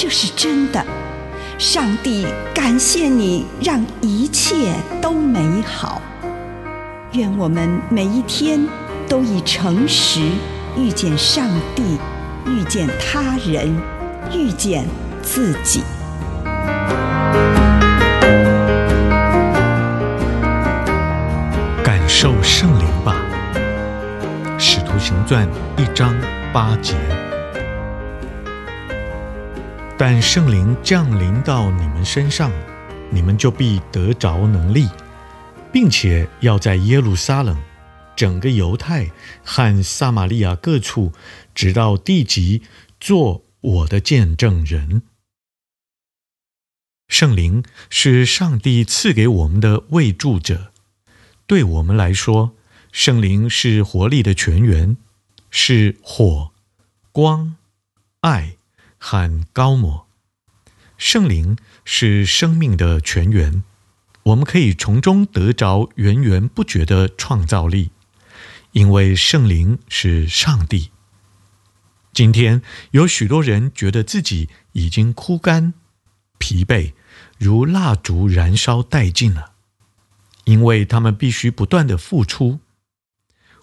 这是真的。上帝感谢你，让一切都美好。愿我们每一天都以诚实遇见上帝，遇见他人，遇见自己。感受圣灵吧，《使徒行传》一章八节。但圣灵降临到你们身上，你们就必得着能力，并且要在耶路撒冷、整个犹太和撒玛利亚各处，直到地极，做我的见证人。圣灵是上帝赐给我们的慰助者。对我们来说，圣灵是活力的泉源，是火、光、爱和高摩。圣灵是生命的泉源，我们可以从中得着源源不绝的创造力，因为圣灵是上帝。今天有许多人觉得自己已经枯干、疲惫，如蜡烛燃烧殆尽了。因为他们必须不断地付出，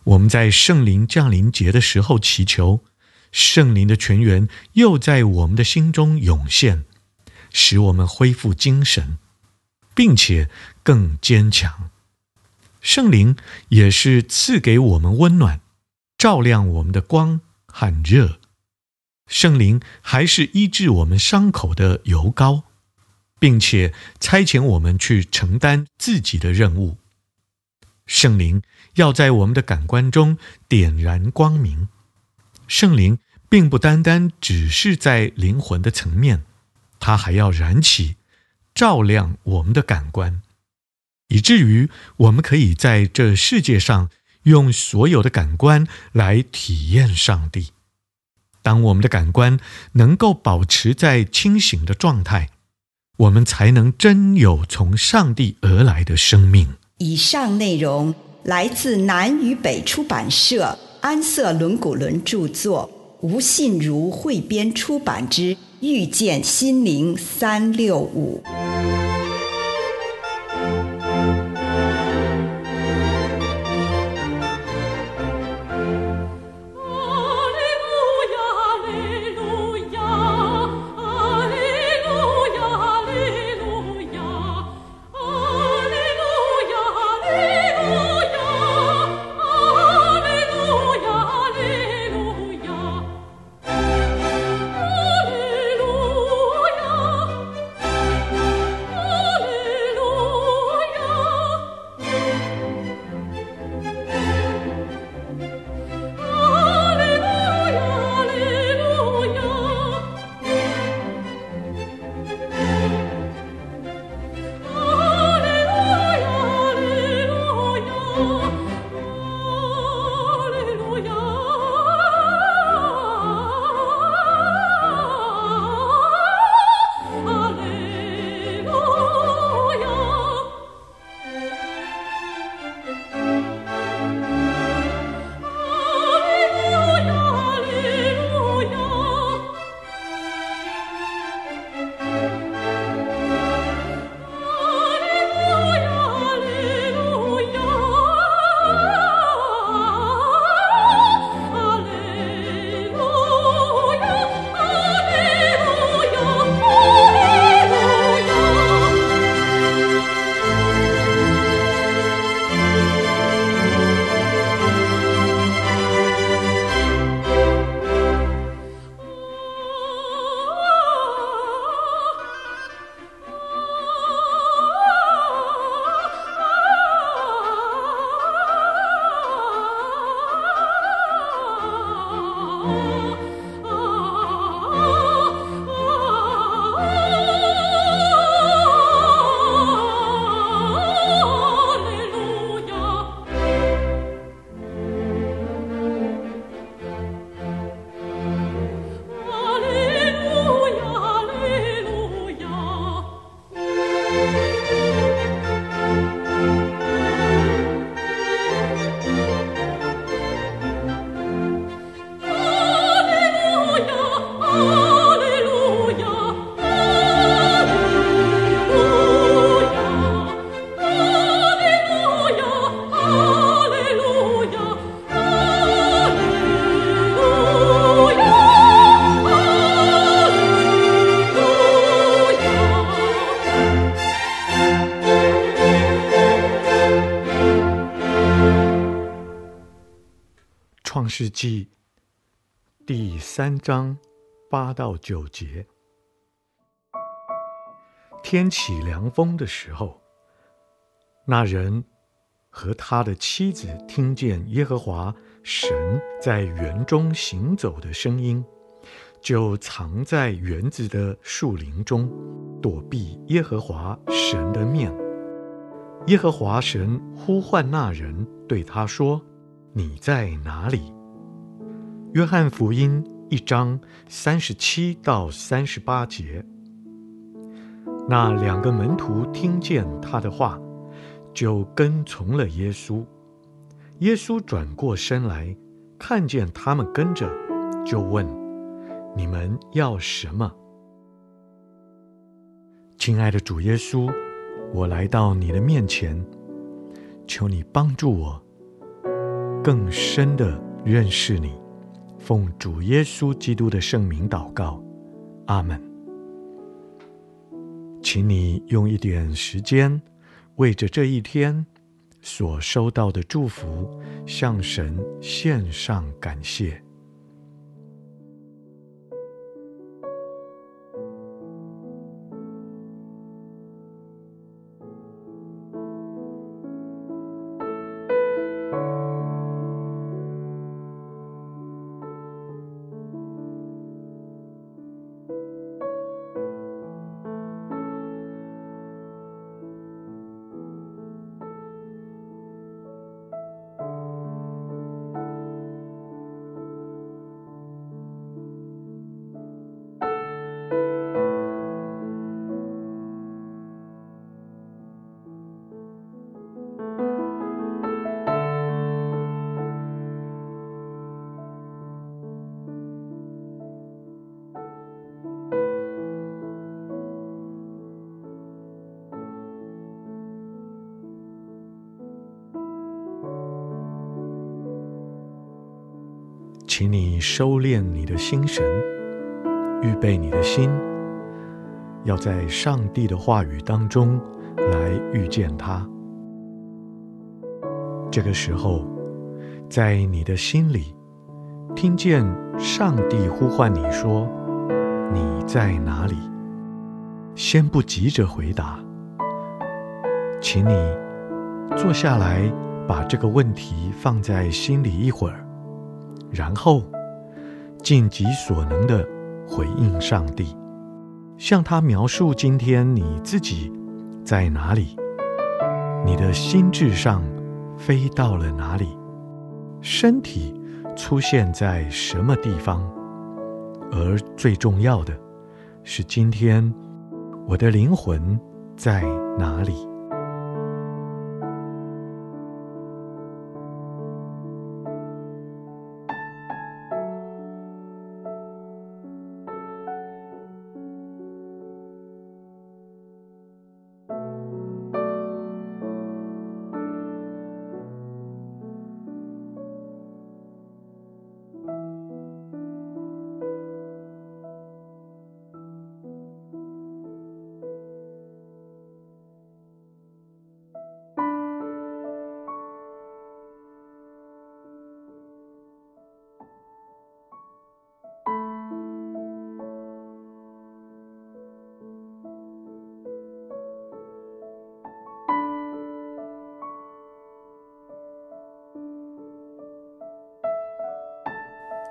我们在圣灵降临节的时候祈求，圣灵的泉源又在我们的心中涌现，使我们恢复精神，并且更坚强。圣灵也是赐给我们温暖，照亮我们的光和热。圣灵还是医治我们伤口的油膏。并且差遣我们去承担自己的任务。圣灵要在我们的感官中点燃光明。圣灵并不单单只是在灵魂的层面，它还要燃起、照亮我们的感官，以至于我们可以在这世界上用所有的感官来体验上帝。当我们的感官能够保持在清醒的状态，我们才能真有从上帝而来的生命。以上内容来自南与北出版社安瑟伦古伦著作，吴信如汇编出版之《遇见心灵三六五》。世纪第三章八到九节。天起凉风的时候，那人和他的妻子听见耶和华神在园中行走的声音，就藏在园子的树林中，躲避耶和华神的面。耶和华神呼唤那人，对他说：“你在哪里？”约翰福音一章三十七到三十八节。那两个门徒听见他的话，就跟从了耶稣。耶稣转过身来，看见他们跟着，就问：“你们要什么？”亲爱的主耶稣，我来到你的面前，求你帮助我，更深地认识你。奉主耶稣基督的圣名祷告，阿门。请你用一点时间，为着这一天所收到的祝福，向神献上感谢。请你收敛你的心神，预备你的心，要在上帝的话语当中来遇见他。这个时候，在你的心里，听见上帝呼唤你说：“你在哪里？”先不急着回答，请你坐下来，把这个问题放在心里一会儿。然后，尽己所能地回应上帝，向他描述今天你自己在哪里，你的心智上飞到了哪里，身体出现在什么地方，而最重要的是，今天我的灵魂在哪里。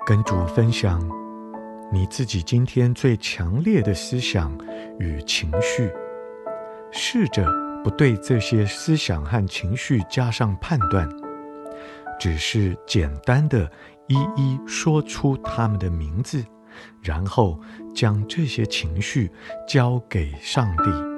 跟主分享你自己今天最强烈的思想与情绪，试着不对这些思想和情绪加上判断，只是简单的一一说出他们的名字，然后将这些情绪交给上帝。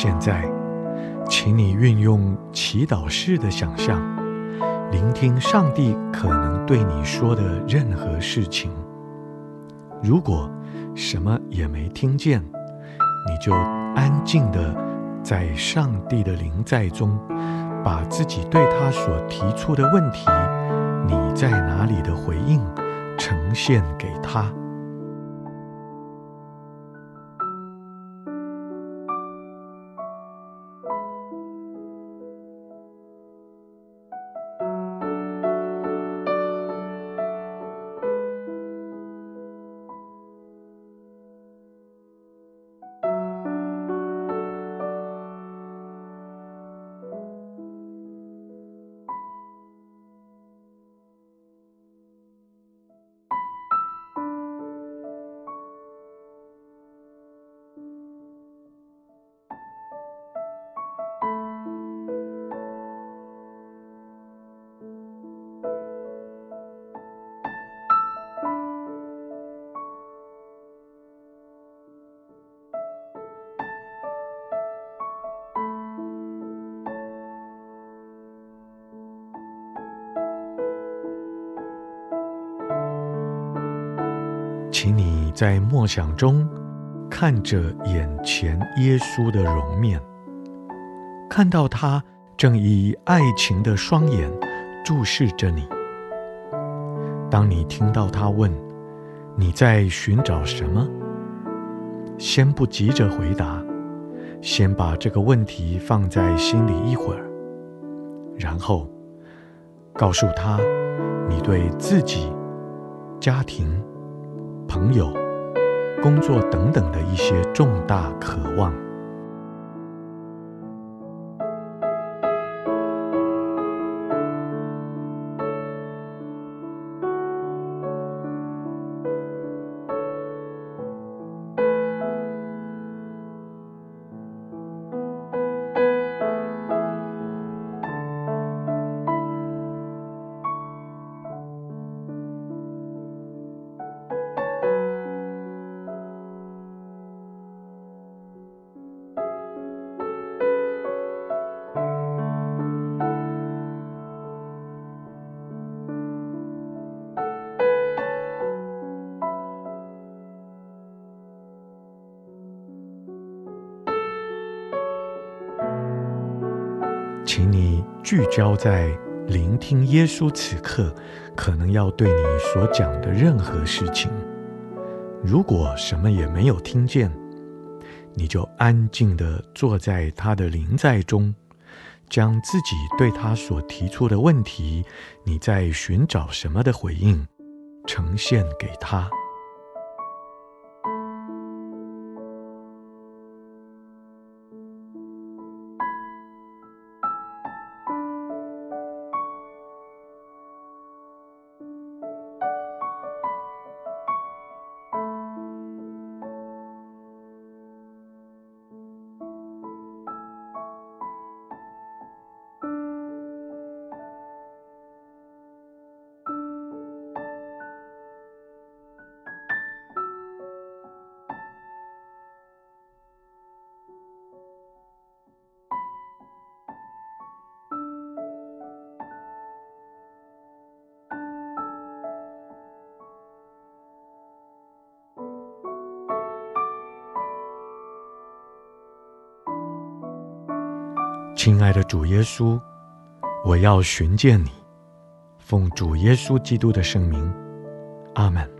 现在，请你运用祈祷式的想象，聆听上帝可能对你说的任何事情。如果什么也没听见，你就安静地在上帝的临在中，把自己对他所提出的问题，你在哪里的回应，呈现给他。在默想中看着眼前耶稣的容面，看到他正以爱情的双眼注视着你。当你听到他问你在寻找什么，先不急着回答，先把这个问题放在心里一会儿，然后告诉他你对自己、家庭。朋友、工作等等的一些重大渴望。聚焦在聆听耶稣此刻可能要对你所讲的任何事情。如果什么也没有听见，你就安静地坐在他的灵在中，将自己对他所提出的问题，你在寻找什么的回应，呈现给他。亲爱的主耶稣，我要寻见你，奉主耶稣基督的圣名，阿门。